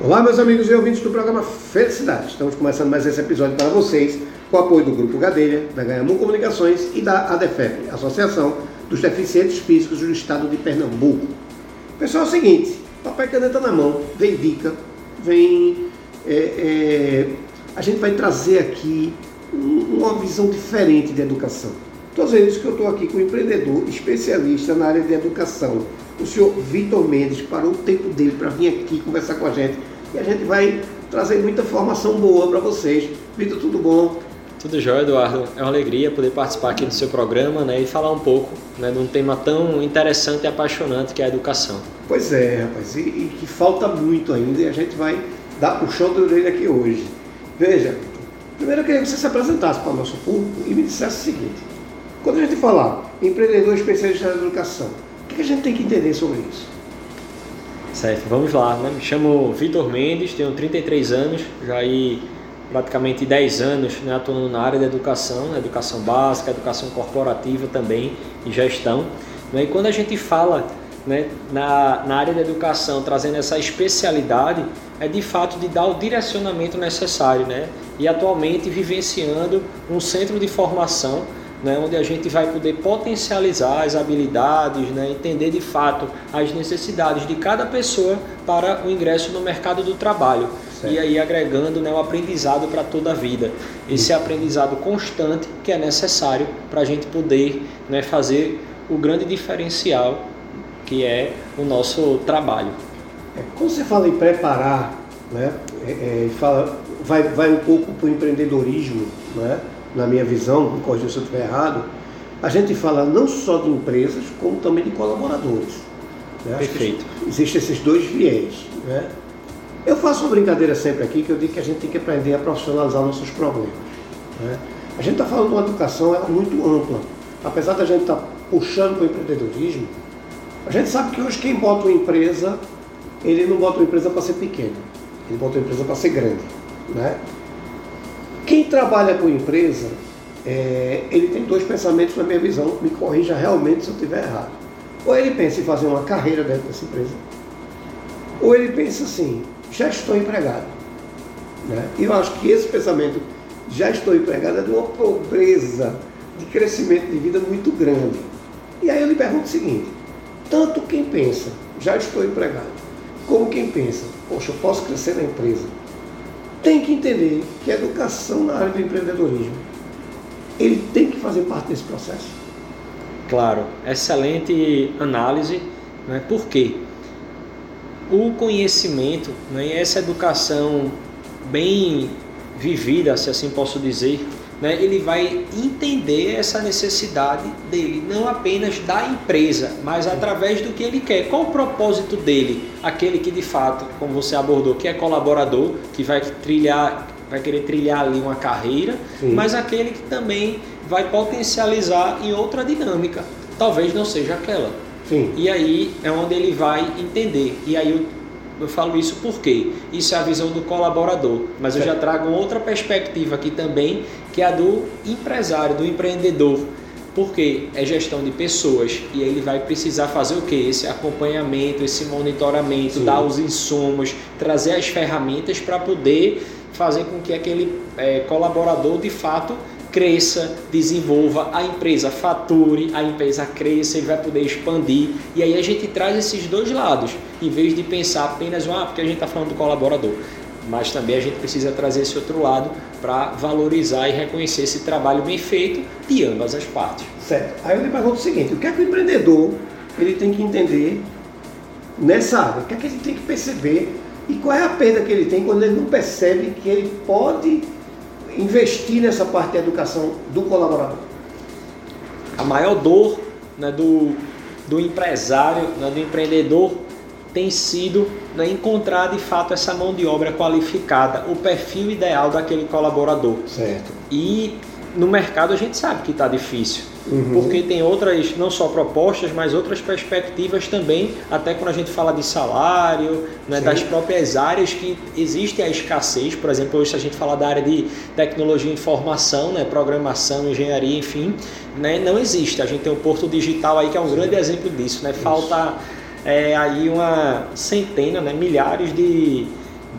Olá, meus amigos e ouvintes do programa Felicidade. Estamos começando mais esse episódio para vocês com o apoio do Grupo Gadelha, da Ganhamu Comunicações e da ADEFEP, Associação dos Deficientes Físicos do Estado de Pernambuco. Pessoal, é o seguinte, papai caneta na mão, vem dica, vem... É, é, a gente vai trazer aqui uma visão diferente de educação. Todas as vezes que eu estou aqui com um empreendedor especialista na área de educação, o senhor Vitor Mendes, parou o tempo dele para vir aqui conversar com a gente. E a gente vai trazer muita informação boa para vocês. Vitor, tudo bom? Tudo jóia, Eduardo. É uma alegria poder participar aqui do seu programa né, e falar um pouco né, de um tema tão interessante e apaixonante que é a educação. Pois é, rapaz, e, e que falta muito ainda e a gente vai dar o show de orelha aqui hoje. Veja, primeiro eu queria que você se apresentasse para o nosso público e me dissesse o seguinte: quando a gente falar empreendedor especialista na educação, o que a gente tem que entender sobre isso? Certo, vamos lá. Né? Me chamo Vitor Mendes, tenho 33 anos, já aí praticamente 10 anos né, atuando na área da educação, né, educação básica, educação corporativa também e gestão. Né? E quando a gente fala né, na, na área da educação, trazendo essa especialidade, é de fato de dar o direcionamento necessário. Né? E atualmente vivenciando um centro de formação né, onde a gente vai poder potencializar as habilidades, né, entender de fato as necessidades de cada pessoa para o ingresso no mercado do trabalho. Certo. E aí agregando né, o aprendizado para toda a vida. Esse Isso. aprendizado constante que é necessário para a gente poder né, fazer o grande diferencial que é o nosso trabalho. É, quando você fala em preparar, né, é, é, fala, vai, vai um pouco para o empreendedorismo, né? Na minha visão, me corrija se eu estiver errado, a gente fala não só de empresas, como também de colaboradores. Né? Perfeito. Existem esses dois viés. Né? Eu faço uma brincadeira sempre aqui que eu digo que a gente tem que aprender a profissionalizar nossos problemas. Né? A gente está falando de uma educação ela, muito ampla. Apesar da gente estar tá puxando para o empreendedorismo, a gente sabe que hoje quem bota uma empresa, ele não bota uma empresa para ser pequena, ele bota uma empresa para ser grande. Né? Quem trabalha com empresa, é, ele tem dois pensamentos na minha visão, me corrija realmente se eu estiver errado. Ou ele pensa em fazer uma carreira dentro dessa empresa, ou ele pensa assim, já estou empregado. Né? E eu acho que esse pensamento, já estou empregado, é de uma pobreza de crescimento de vida muito grande. E aí eu lhe pergunto o seguinte, tanto quem pensa, já estou empregado, como quem pensa, poxa, eu posso crescer na empresa, tem que entender que a educação na área do empreendedorismo, ele tem que fazer parte desse processo. Claro, excelente análise. Né? Por quê? O conhecimento né, essa educação bem vivida, se assim posso dizer, né, ele vai entender essa necessidade dele, não apenas da empresa, mas através do que ele quer. Qual o propósito dele? Aquele que de fato, como você abordou, que é colaborador, que vai trilhar, vai querer trilhar ali uma carreira, Sim. mas aquele que também vai potencializar em outra dinâmica. Talvez não seja aquela. Sim. E aí é onde ele vai entender. E aí eu falo isso porque isso é a visão do colaborador, mas eu já trago outra perspectiva aqui também, que é a do empresário, do empreendedor, porque é gestão de pessoas e ele vai precisar fazer o que? Esse acompanhamento, esse monitoramento, Sim. dar os insumos, trazer as ferramentas para poder fazer com que aquele é, colaborador de fato cresça, desenvolva, a empresa fature, a empresa cresça e vai poder expandir. E aí a gente traz esses dois lados, em vez de pensar apenas, ah, porque a gente está falando do colaborador. Mas também a gente precisa trazer esse outro lado para valorizar e reconhecer esse trabalho bem feito de ambas as partes. Certo. Aí eu lhe pergunto o seguinte: o que é que o empreendedor ele tem que entender nessa área? O que é que ele tem que perceber e qual é a perda que ele tem quando ele não percebe que ele pode investir nessa parte da educação do colaborador? A maior dor né, do, do empresário, né, do empreendedor, tem sido né, encontrar de fato essa mão de obra qualificada, o perfil ideal daquele colaborador. Certo. E no mercado a gente sabe que está difícil. Uhum. Porque tem outras, não só propostas, mas outras perspectivas também, até quando a gente fala de salário, né, das próprias áreas que existe a escassez. Por exemplo, hoje se a gente falar da área de tecnologia e informação, né, programação, engenharia, enfim, né, não existe. A gente tem o Porto Digital aí que é um Sim. grande exemplo disso. Né? Falta é, aí uma centena, né, milhares de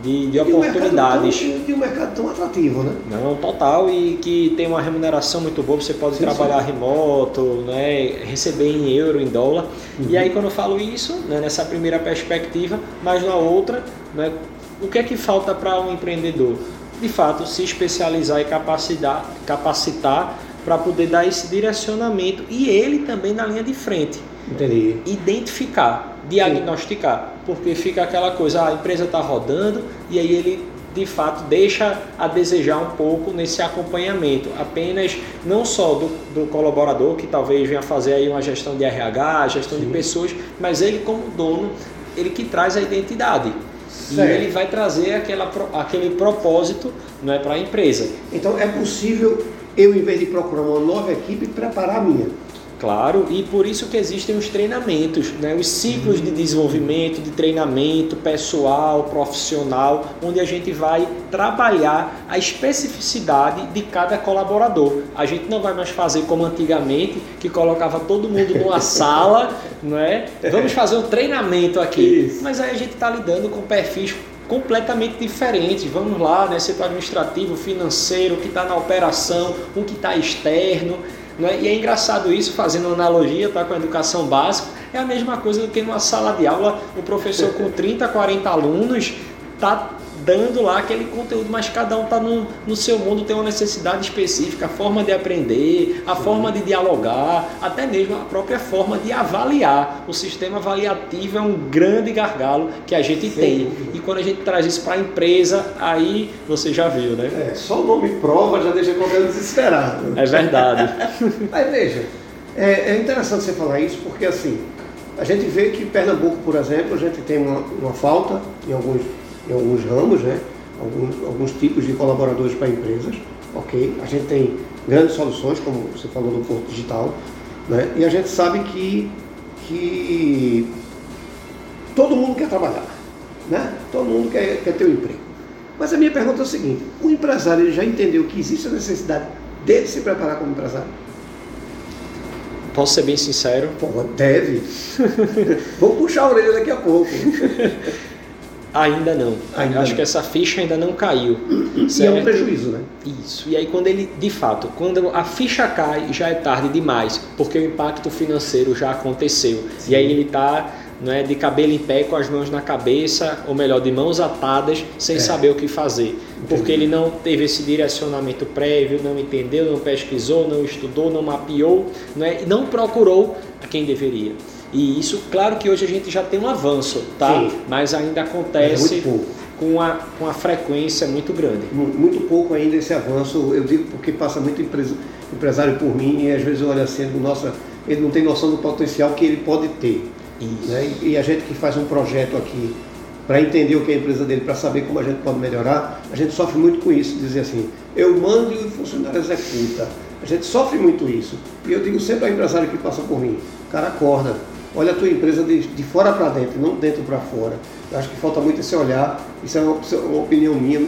de, de oportunidades. E um mercado tão atrativo, né? Não, total, e que tem uma remuneração muito boa, você pode sim, trabalhar sim. remoto, né, receber em euro, em dólar. Uhum. E aí quando eu falo isso, né, nessa primeira perspectiva, mas na outra, né, o que é que falta para um empreendedor? De fato, se especializar e capacitar, capacitar para poder dar esse direcionamento e ele também na linha de frente. Entendi. Identificar, diagnosticar, Sim. porque fica aquela coisa, ah, a empresa está rodando e aí ele de fato deixa a desejar um pouco nesse acompanhamento, apenas não só do, do colaborador que talvez venha fazer aí uma gestão de RH, gestão Sim. de pessoas, mas ele como dono, ele que traz a identidade. Certo. E ele vai trazer aquela, aquele propósito não é, para a empresa. Então é possível eu, em vez de procurar uma nova equipe, preparar a minha. Claro, e por isso que existem os treinamentos, né? os ciclos de desenvolvimento, de treinamento pessoal, profissional, onde a gente vai trabalhar a especificidade de cada colaborador. A gente não vai mais fazer como antigamente, que colocava todo mundo numa sala, não é? Vamos fazer um treinamento aqui. Isso. Mas aí a gente está lidando com perfis completamente diferentes. Vamos lá, né? Setor administrativo, financeiro, que está na operação, um que está externo. Né? E é engraçado isso, fazendo analogia tá, com a educação básica, é a mesma coisa do que numa sala de aula, o professor com 30, 40 alunos está dando lá aquele conteúdo, mas cada um está no, no seu mundo, tem uma necessidade específica, a forma de aprender, a Sim. forma de dialogar, até mesmo a própria forma de avaliar. O sistema avaliativo é um grande gargalo que a gente Sim. tem. E quando a gente traz isso para a empresa, aí você já viu, né? É, só o nome prova já deixa qualquer desesperado. É verdade. mas veja, é, é interessante você falar isso, porque assim, a gente vê que Pernambuco, por exemplo, a gente tem uma, uma falta em alguns em alguns ramos, né? alguns, alguns tipos de colaboradores para empresas. Ok, a gente tem grandes soluções, como você falou do Porto Digital, né? e a gente sabe que, que todo mundo quer trabalhar, né? todo mundo quer, quer ter um emprego. Mas a minha pergunta é o seguinte: o empresário já entendeu que existe a necessidade dele se preparar como empresário? Posso ser bem sincero? Pô, deve. Vou puxar a orelha daqui a pouco. Ainda não. Ainda Acho não. que essa ficha ainda não caiu. E é um prejuízo, né? Isso. E aí quando ele, de fato, quando a ficha cai, já é tarde demais, porque o impacto financeiro já aconteceu. Sim. E aí ele está não é, de cabelo em pé, com as mãos na cabeça, ou melhor, de mãos atadas, sem é. saber o que fazer. Entendi. Porque ele não teve esse direcionamento prévio, não entendeu, não pesquisou, não estudou, não mapeou, não, é, não procurou a quem deveria. E isso, claro que hoje a gente já tem um avanço, tá? Sim. Mas ainda acontece é com, a, com a frequência muito grande. Muito pouco ainda esse avanço, eu digo porque passa muito empresário por mim e às vezes eu olho assim, nossa, ele não tem noção do potencial que ele pode ter. Né? E a gente que faz um projeto aqui para entender o que é a empresa dele, para saber como a gente pode melhorar, a gente sofre muito com isso, dizer assim, eu mando e o funcionário executa. A gente sofre muito isso. E eu digo sempre ao empresário que passa por mim, cara, acorda, olha a tua empresa de, de fora para dentro, não dentro para fora. Eu acho que falta muito esse olhar, isso é uma, uma opinião minha,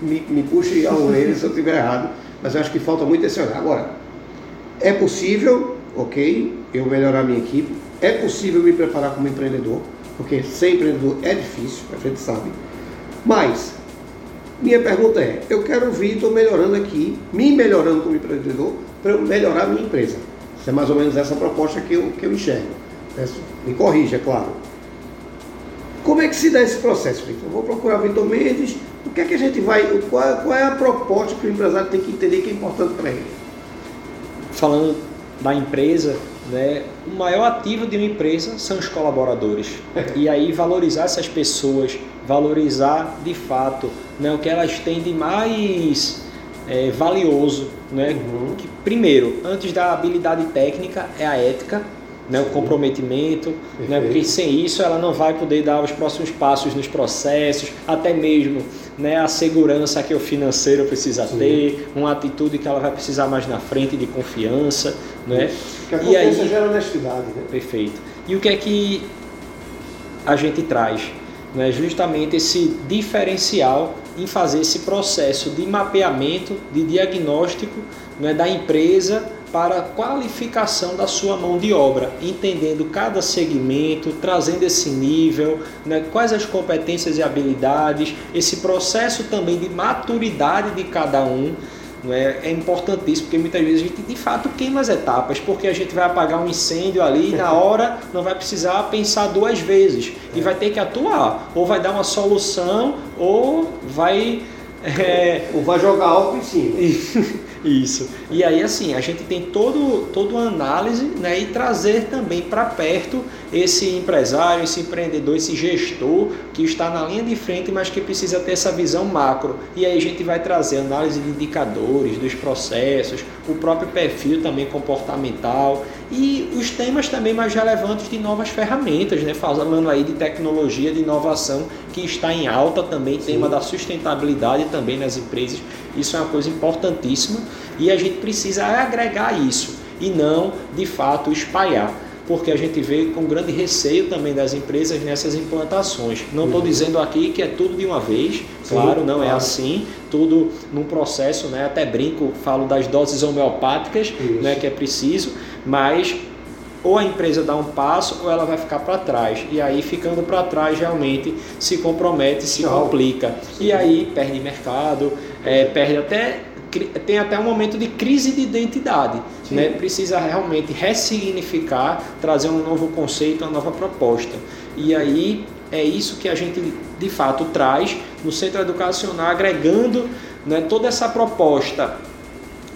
me, me puxe a orelha se eu estiver errado, mas eu acho que falta muito esse olhar. Agora, é possível, ok, eu melhorar minha equipe, é possível me preparar como empreendedor, porque ser empreendedor é difícil, a gente sabe, mas minha pergunta é, eu quero vir, estou melhorando aqui, me melhorando como empreendedor, para eu melhorar a minha empresa. Isso é mais ou menos essa proposta que eu, que eu enxergo. Me corrija, é claro. Como é que se dá esse processo, Vitor? Eu vou procurar Vitor Mendes. O que é que a gente vai. Qual, qual é a proposta que o empresário tem que entender que é importante para ele? Falando da empresa, né, o maior ativo de uma empresa são os colaboradores. e aí valorizar essas pessoas, valorizar de fato né, o que elas têm de mais é, valioso. Né? Uhum. Que, primeiro, antes da habilidade técnica, é a ética né, o comprometimento, né, porque sem isso ela não vai poder dar os próximos passos nos processos, até mesmo né, a segurança que o financeiro precisa Sim. ter, uma atitude que ela vai precisar mais na frente de confiança. Né? Que a confiança aí, gera honestidade. Né? Perfeito. E o que é que a gente traz? Né, justamente esse diferencial em fazer esse processo de mapeamento, de diagnóstico né, da empresa para a qualificação da sua mão de obra, entendendo cada segmento, trazendo esse nível, né, quais as competências e habilidades, esse processo também de maturidade de cada um. É, é importantíssimo, porque muitas vezes a gente de fato queima as etapas, porque a gente vai apagar um incêndio ali e na hora não vai precisar pensar duas vezes e vai ter que atuar, ou vai dar uma solução, ou vai. É... Ou vai jogar álcool em cima. Isso. E aí, assim, a gente tem todo, toda uma análise né, e trazer também para perto esse empresário, esse empreendedor, esse gestor que está na linha de frente, mas que precisa ter essa visão macro. E aí a gente vai trazer análise de indicadores, dos processos, o próprio perfil também comportamental e os temas também mais relevantes de novas ferramentas, né? falando aí de tecnologia, de inovação que está em alta também, Sim. tema da sustentabilidade também nas empresas. Isso é uma coisa importantíssima e a gente precisa agregar isso e não, de fato, espalhar porque a gente vê com grande receio também das empresas nessas implantações. Não estou uhum. dizendo aqui que é tudo de uma vez, Sim, claro, não é claro. é assim, tudo num processo, né? até brinco, falo das doses homeopáticas, né? que é preciso, mas ou a empresa dá um passo ou ela vai ficar para trás. E aí, ficando para trás, realmente se compromete, se Tchau. complica. Sim. E aí perde mercado, é, perde até tem até um momento de crise de identidade. Né? Precisa realmente ressignificar, trazer um novo conceito, uma nova proposta. E aí é isso que a gente de fato traz no centro educacional, agregando né, toda essa proposta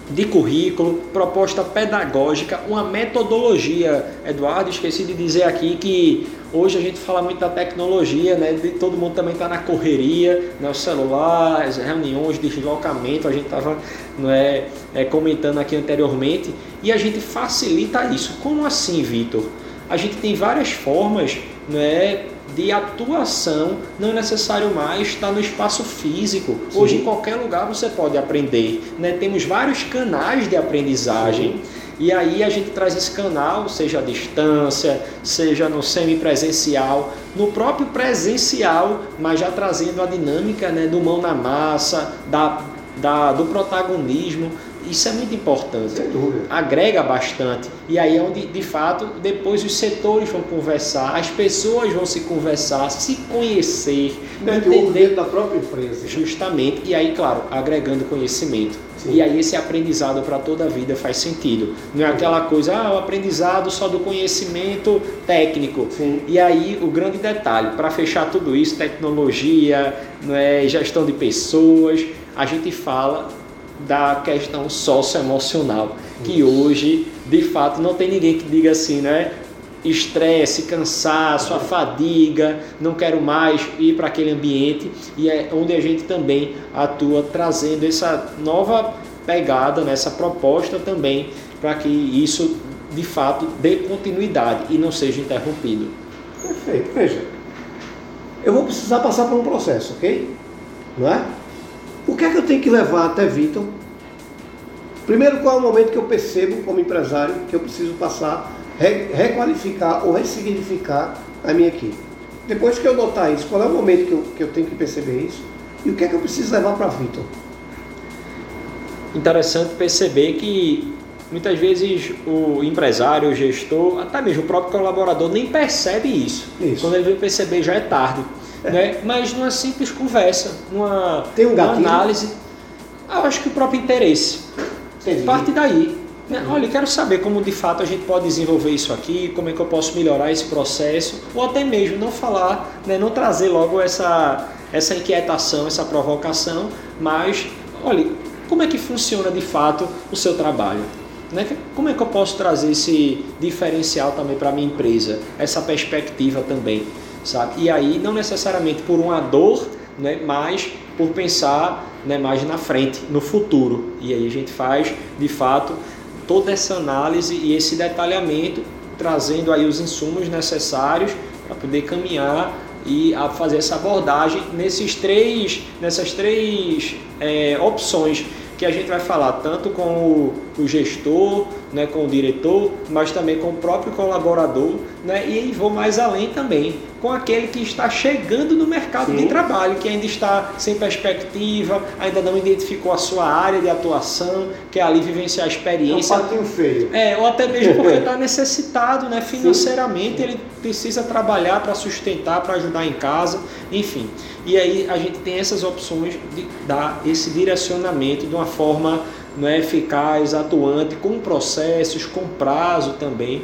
de currículo, proposta pedagógica, uma metodologia. Eduardo, esqueci de dizer aqui que hoje a gente fala muito da tecnologia, né? De, todo mundo também está na correria, né? o celular, as reuniões, deslocamento, a gente estava é, é, comentando aqui anteriormente, e a gente facilita isso. Como assim, Vitor? A gente tem várias formas né, de atuação, não é necessário mais estar no espaço físico. Sim. Hoje, em qualquer lugar, você pode aprender. Né? Temos vários canais de aprendizagem. Sim. E aí a gente traz esse canal, seja à distância, seja no semipresencial, no próprio presencial, mas já trazendo a dinâmica né, do mão na massa, da, da, do protagonismo. Isso é muito importante. Sem dúvida. Agrega bastante. E aí é onde, de fato, depois os setores vão conversar, as pessoas vão se conversar, se conhecer, Dentro entender da própria empresa. Justamente. E aí, claro, agregando conhecimento. Sim. E aí esse aprendizado para toda a vida faz sentido. Não é aquela coisa, ah, o aprendizado só do conhecimento técnico. Sim. E aí o grande detalhe, para fechar tudo isso, tecnologia, não é, gestão de pessoas, a gente fala da questão socioemocional, que hoje, de fato, não tem ninguém que diga assim, né? Estresse, cansaço, a fadiga, não quero mais ir para aquele ambiente e é onde a gente também atua trazendo essa nova pegada, nessa né? proposta também para que isso de fato dê continuidade e não seja interrompido. Perfeito. Veja, eu vou precisar passar por um processo, ok? Não é? O que é que eu tenho que levar até Vitor? Primeiro, qual é o momento que eu percebo como empresário que eu preciso passar, re, requalificar ou ressignificar a minha equipe? Depois que eu notar isso, qual é o momento que eu, que eu tenho que perceber isso? E o que é que eu preciso levar para Vitor? Interessante perceber que muitas vezes o empresário, o gestor, até mesmo o próprio colaborador nem percebe isso. isso. Quando ele vem perceber já é tarde né? mas numa simples conversa, numa, Tem um numa análise, eu acho que o próprio interesse. Entendi. Parte daí. Né? Olha, quero saber como de fato a gente pode desenvolver isso aqui, como é que eu posso melhorar esse processo, ou até mesmo não falar, né? não trazer logo essa, essa inquietação, essa provocação, mas olha, como é que funciona de fato o seu trabalho? Né? Como é que eu posso trazer esse diferencial também para a minha empresa, essa perspectiva também? Sabe? E aí não necessariamente por uma dor, né, mas por pensar né, mais na frente, no futuro. E aí a gente faz, de fato, toda essa análise e esse detalhamento, trazendo aí os insumos necessários para poder caminhar e a fazer essa abordagem nesses três, nessas três é, opções que a gente vai falar tanto com o, o, gestor, né, com o diretor, mas também com o próprio colaborador, né, e vou mais além também, com aquele que está chegando no mercado Sim. de trabalho, que ainda está sem perspectiva, ainda não identificou a sua área de atuação, quer ali vivenciar a experiência. É um patinho feio. É, ou até mesmo porque está necessitado né, financeiramente, Sim. ele precisa trabalhar para sustentar, para ajudar em casa, enfim. E aí a gente tem essas opções de dar esse direcionamento de uma forma não é, eficaz, atuante, com processos, com prazo também,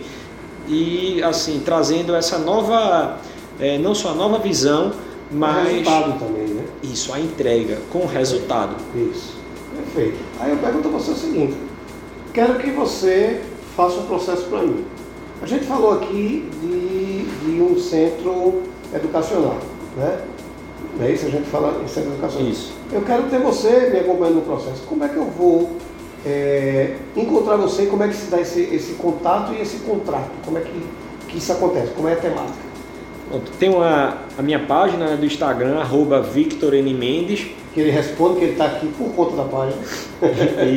e assim, trazendo essa nova é, não só a nova visão, mas. O resultado também, né? Isso, a entrega com o resultado. Isso. Perfeito. Aí eu pergunto a você o seguinte: quero que você faça um processo para mim. A gente falou aqui de, de um centro educacional, né? Não é isso? A gente fala em centro educacional. Isso. Eu quero ter você me acompanhando no processo. Como é que eu vou é, encontrar você e como é que se dá esse, esse contato e esse contrato? Como é que, que isso acontece? Como é a temática? Tem uma, a minha página né, do Instagram, arroba. Mendes. Que ele responde que ele está aqui por conta da página.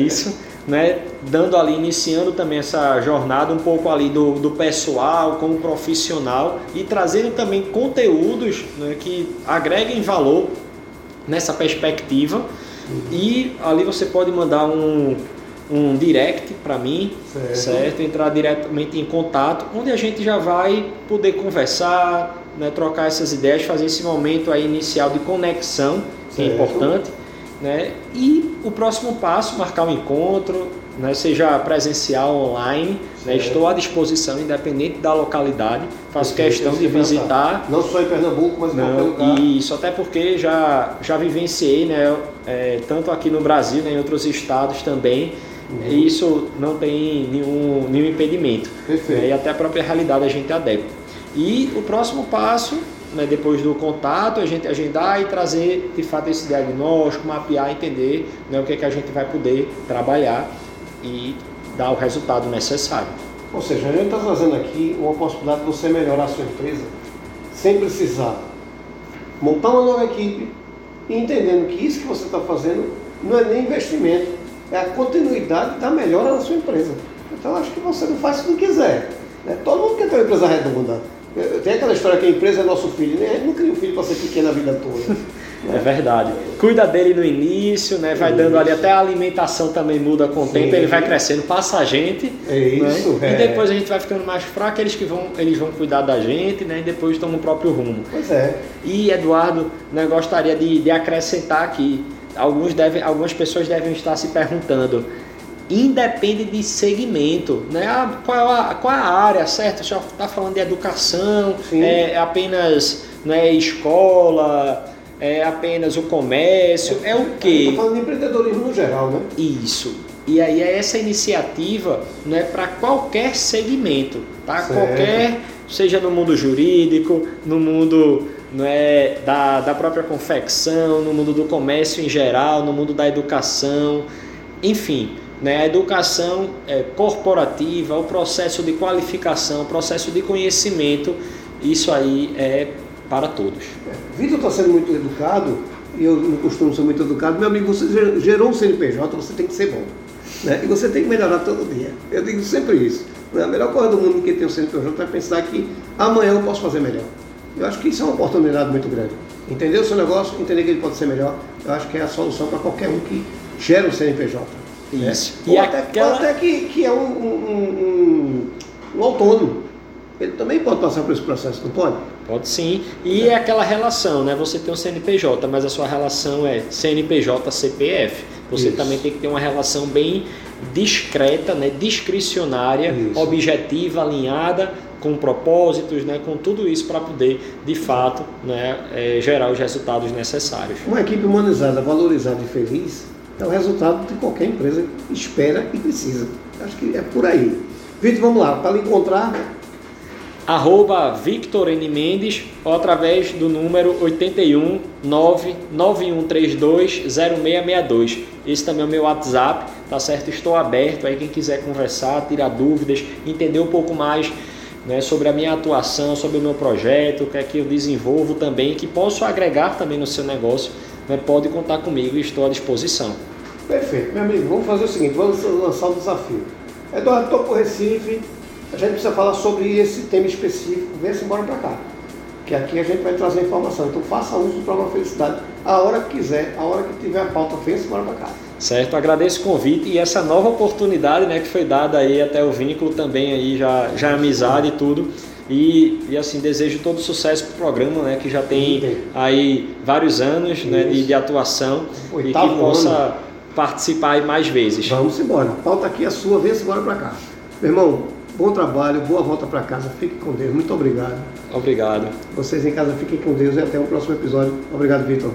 Isso, né? Dando ali, iniciando também essa jornada um pouco ali do, do pessoal como profissional e trazendo também conteúdos né, que agreguem valor nessa perspectiva. Uhum. E ali você pode mandar um, um direct para mim, certo. certo. Entrar diretamente em contato, onde a gente já vai poder conversar, né, trocar essas ideias, fazer esse momento aí inicial de conexão, que é importante, né? E o próximo passo, marcar um encontro, né, seja presencial online, né, estou à disposição, independente da localidade. Faço questão de visitar. Não só em Pernambuco, mas em qualquer lugar. Isso, até porque já, já vivenciei, né, é, tanto aqui no Brasil, né, em outros estados também. Uhum. E isso não tem nenhum, nenhum impedimento. Perfeito. Né, e até a própria realidade a gente adepta. E o próximo passo, né, depois do contato, a gente agendar e trazer de fato esse diagnóstico, mapear, entender né, o que, é que a gente vai poder trabalhar e dar o resultado necessário. Ou seja, a gente está trazendo aqui uma possibilidade de você melhorar a sua empresa sem precisar montar uma nova equipe e entendendo que isso que você está fazendo não é nem investimento, é a continuidade da melhora da sua empresa. Então acho que você não faz se não quiser. Né? Todo mundo quer ter uma empresa redonda. Tem aquela história que a empresa é nosso filho, né? A gente não cria um filho para ser pequeno a vida toda. Né? É verdade. Cuida dele no início, né? Vai dando ali até a alimentação também muda com o Sim. tempo, ele vai crescendo, passa a gente. É isso. Né? É. E depois a gente vai ficando mais fraco, eles que vão, eles vão cuidar da gente, né? E depois tomam o próprio rumo. Pois é. E Eduardo, né, gostaria de, de acrescentar aqui. Alguns devem, algumas pessoas devem estar se perguntando independe de segmento, né? Ah, qual, é a, qual é a área, certo? Já está falando de educação, Sim. é apenas né, escola, é apenas o comércio, é, é o quê? Estou falando de empreendedorismo no geral, né? Isso. E aí é essa iniciativa né, para qualquer segmento, tá? Certo. Qualquer, seja no mundo jurídico, no mundo é da, da própria confecção, no mundo do comércio em geral, no mundo da educação, enfim né? A educação é, corporativa, o processo de qualificação, o processo de conhecimento, isso aí é para todos. Vitor está sendo muito educado, e eu não costumo ser muito educado. Meu amigo, você gerou um CNPJ, você tem que ser bom. Né? E você tem que melhorar todo dia. Eu digo sempre isso. Né? A melhor coisa do mundo que tem um CNPJ é pensar que amanhã eu posso fazer melhor. Eu acho que isso é uma oportunidade muito grande. Entender o seu negócio, entender que ele pode ser melhor, eu acho que é a solução para qualquer um que gera um CNPJ. Isso. Né? E ou, até, aquela... até que, que é um, um, um, um, autônomo. Ele também pode passar por esse processo, não pode? Pode sim. E é, é aquela relação, né? Você tem um CNPJ, mas a sua relação é CNPJ-CPF. Você Isso. também tem que ter uma relação bem discreta, né? discricionária, isso. objetiva, alinhada com propósitos, né, com tudo isso para poder, de fato, né, é, gerar os resultados necessários. Uma equipe humanizada, valorizada e feliz é o resultado de qualquer empresa espera e precisa. Acho que é por aí. Vitor, vamos lá, para encontrar. Arroba Victor N. Mendes ou através do número 81 99132 0662. Esse também é o meu WhatsApp, tá certo? Estou aberto aí quem quiser conversar, tirar dúvidas, entender um pouco mais né, sobre a minha atuação, sobre o meu projeto, o que é que eu desenvolvo também, que posso agregar também no seu negócio né, pode contar comigo e estou à disposição. Perfeito, meu amigo. Vamos fazer o seguinte: vamos lançar o desafio. Eduardo, estou o Recife. A gente precisa falar sobre esse tema específico. Vem-se embora para cá. que aqui a gente vai trazer informação. Então faça uso do programa Felicidade a hora que quiser, a hora que tiver a pauta feita, bora para casa. Certo, agradeço o convite e essa nova oportunidade né, que foi dada aí até o vínculo também aí, já, já amizade e tudo. E, e assim, desejo todo sucesso para o programa, né, que já tem aí vários anos né, de, de, atuação Oitavo e que possa ano. Participar mais vezes. Vamos embora. A pauta aqui é sua, vem-se embora para cá. Meu irmão, bom trabalho, boa volta para casa, fique com Deus. Muito obrigado. Obrigado. Vocês em casa fiquem com Deus e até o próximo episódio. Obrigado, Vitor.